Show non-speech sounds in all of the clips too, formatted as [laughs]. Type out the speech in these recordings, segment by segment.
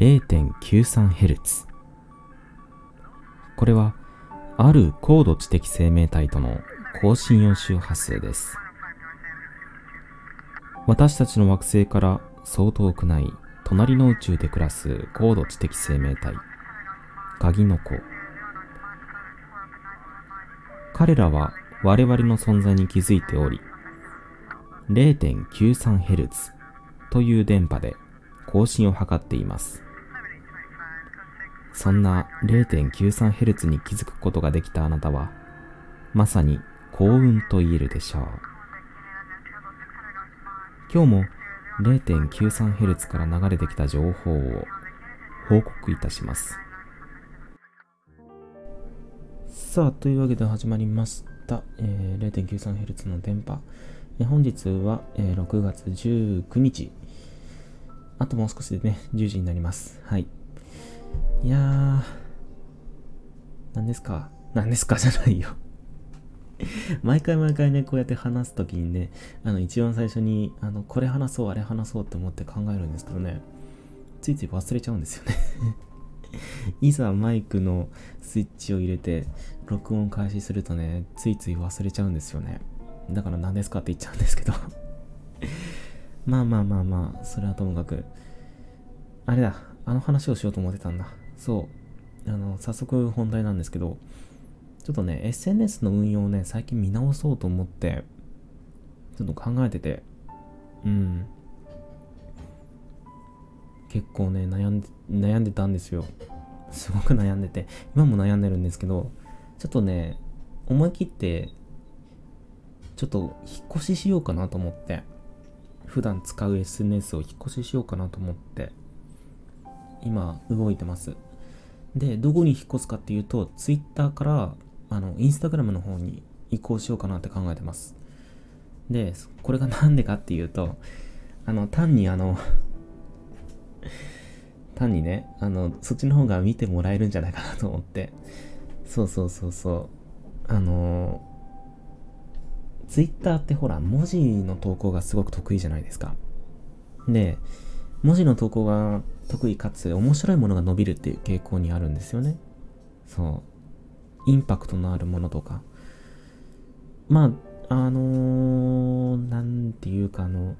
0.93Hz これはある高度知的生命体との高信用周波数です。私たちの惑星からそう遠くない隣の宇宙で暮らす高度知的生命体鍵の子。彼らは我々の存在に気づいており 0.93Hz という電波で更新を図っています。そんな 0.93Hz に気づくことができたあなたはまさに幸運と言えるでしょう。今日も 0.93Hz から流れてきた情報を報告いたします。さあ、というわけで始まりました、えー、0.93Hz の電波、えー、本日は、えー、6月19日。あともう少しでね、10時になります。はい。いやー、何ですか？何ですか？[laughs] じゃないよ毎回毎回ね、こうやって話すときにね、あの、一番最初に、あの、これ話そう、あれ話そうって思って考えるんですけどね、ついつい忘れちゃうんですよね [laughs] いざマイクのスイッチを入れて、録音開始するとね、ついつい忘れちゃうんですよね。だから何ですかって言っちゃうんですけど [laughs] まあまあまあまあ、それはともかく。あれだ、あの話をしようと思ってたんだ。そう。あの、早速本題なんですけど、ちょっとね、SNS の運用をね、最近見直そうと思って、ちょっと考えてて、うん。結構ね、悩んで、悩んでたんですよ。すごく悩んでて、今も悩んでるんですけど、ちょっとね、思い切って、ちょっと引っ越ししようかなと思って、普段使う SNS を引っ越ししようかなと思って、今動いてます。で、どこに引っ越すかっていうと、Twitter からあの、インスタグラムの方に移行しようかなって考えてます。で、これがなんでかっていうと、あの、単にあの [laughs] 単にね、あの、そっちの方が見てもらえるんじゃないかなと思って。そうそうそうそう。あの、ツイッターってほら、文字の投稿がすごく得意じゃないですか。で、文字の投稿が得意かつ面白いものが伸びるっていう傾向にあるんですよね。そう。インパクトのあるものとか、まあ、あのー、なんていうか、あの、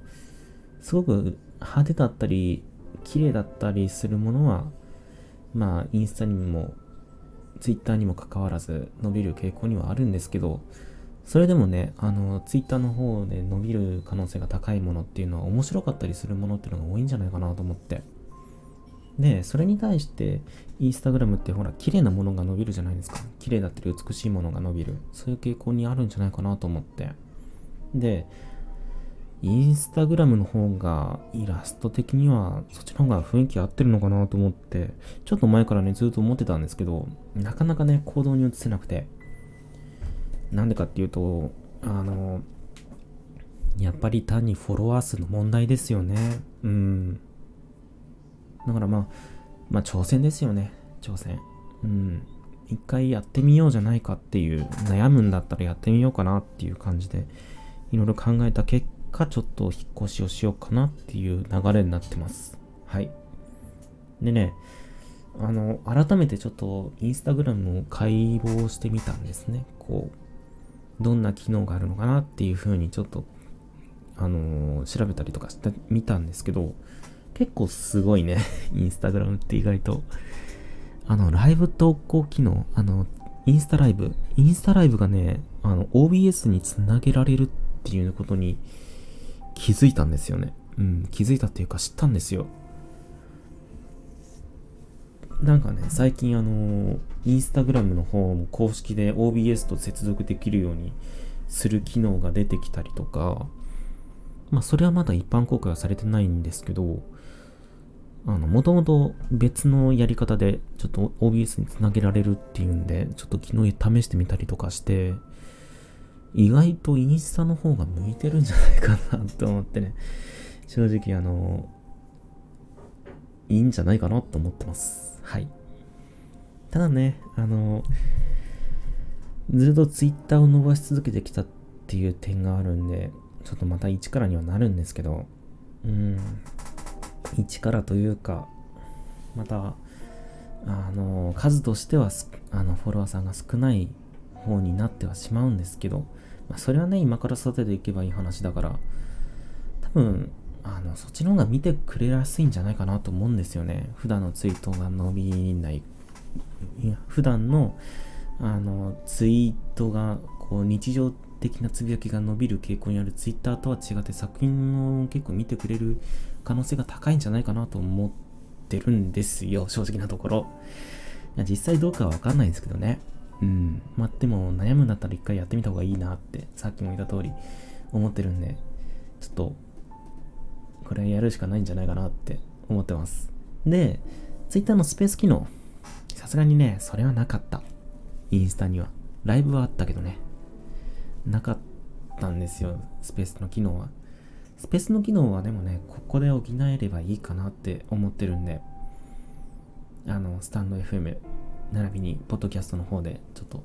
すごく派手だったり、綺麗だったりするものは、まあ、インスタにも、ツイッターにもかかわらず伸びる傾向にはあるんですけど、それでもね、あの、ツイッターの方で伸びる可能性が高いものっていうのは面白かったりするものっていうのが多いんじゃないかなと思って。で、それに対して、インスタグラムってほら、綺麗なものが伸びるじゃないですか。綺麗だったり美しいものが伸びる。そういう傾向にあるんじゃないかなと思って。で、インスタグラムの方がイラスト的にはそっちの方が雰囲気合ってるのかなと思って、ちょっと前からね、ずっと思ってたんですけど、なかなかね、行動に移せなくて。なんでかっていうと、あの、やっぱり単にフォロワー数の問題ですよね。うん。だからまあ、まあ挑戦ですよね。挑戦。うん。一回やってみようじゃないかっていう、悩むんだったらやってみようかなっていう感じで、いろいろ考えた結果、ちょっと引っ越しをしようかなっていう流れになってます。はい。でね、あの、改めてちょっとインスタグラムを解剖してみたんですね。こう、どんな機能があるのかなっていうふうにちょっと、あのー、調べたりとかしてみたんですけど、結構すごいね。[laughs] インスタグラムって意外と。あの、ライブ投稿機能、あの、インスタライブ。インスタライブがね、あの、OBS につなげられるっていうことに気づいたんですよね。うん、気づいたっていうか知ったんですよ。なんかね、最近あの、インスタグラムの方も公式で OBS と接続できるようにする機能が出てきたりとか、まあそれはまだ一般公開はされてないんですけど、あの、もともと別のやり方で、ちょっと OBS につなげられるっていうんで、ちょっと昨日試してみたりとかして、意外とインスタの方が向いてるんじゃないかなと思ってね、正直あの、いいんじゃないかなと思ってます。はい。ただね、あの、ずっと Twitter を伸ばし続けてきたっていう点があるんで、ちょっとまた一からにはなるんですけど、うん、一からというか、また、あの、数としてはあの、フォロワーさんが少ない方になってはしまうんですけど、まあ、それはね、今から育てていけばいい話だから、多分、あの、そっちの方が見てくれやすいんじゃないかなと思うんですよね。普段のツイートが伸びない。いや普段の、あの、ツイートが、こう、日常的なつぶやきが伸びる傾向にあるツイッターとは違って作品を結構見てくれる可能性が高いんじゃないかなと思ってるんですよ、正直なところ。いや実際どうかはわかんないんですけどね。うん。まあ、でも悩むんだったら一回やってみた方がいいなって、さっきも言った通り思ってるんで、ちょっと、これやるしかないんじゃないかなって思ってます。で、Twitter のスペース機能、さすがにね、それはなかった。インスタには。ライブはあったけどね。なかったんですよ、スペースの機能は。スペースの機能はでもね、ここで補えればいいかなって思ってるんで、あの、スタンド FM、並びに、ポッドキャストの方で、ちょっと、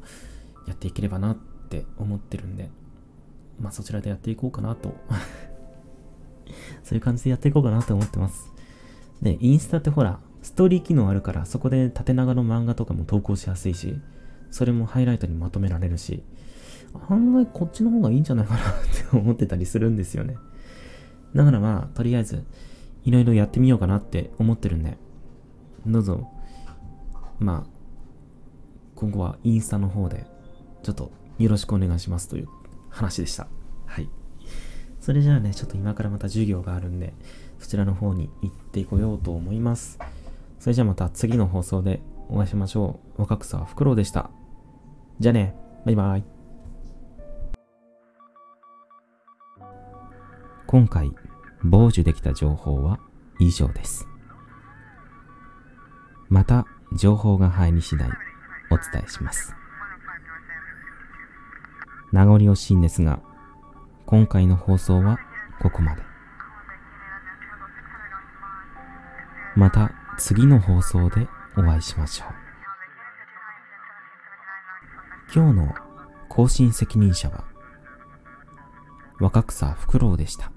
やっていければなって思ってるんで、まあそちらでやっていこうかなとそういう感じでやっていこうかなと思ってます。で、インスタってほら、ストーリー機能あるから、そこで縦長の漫画とかも投稿しやすいし、それもハイライトにまとめられるし、案外こっちの方がいいんじゃないかなって思ってたりするんですよね。だからまあ、とりあえず、いろいろやってみようかなって思ってるんで、どうぞ、まあ、今後はインスタの方で、ちょっとよろしくお願いしますという話でした。はい。それじゃあね、ちょっと今からまた授業があるんで、そちらの方に行ってこようと思います。それじゃあまた次の放送でお会いしましょう。若草フクロウでした。じゃあね、バイバイ。今回、傍受できた情報は以上です。また、情報が入り次第、お伝えします。名残惜しいんですが、今回の放送はここまで。また次の放送でお会いしましょう。今日の更新責任者は若草フクロウでした。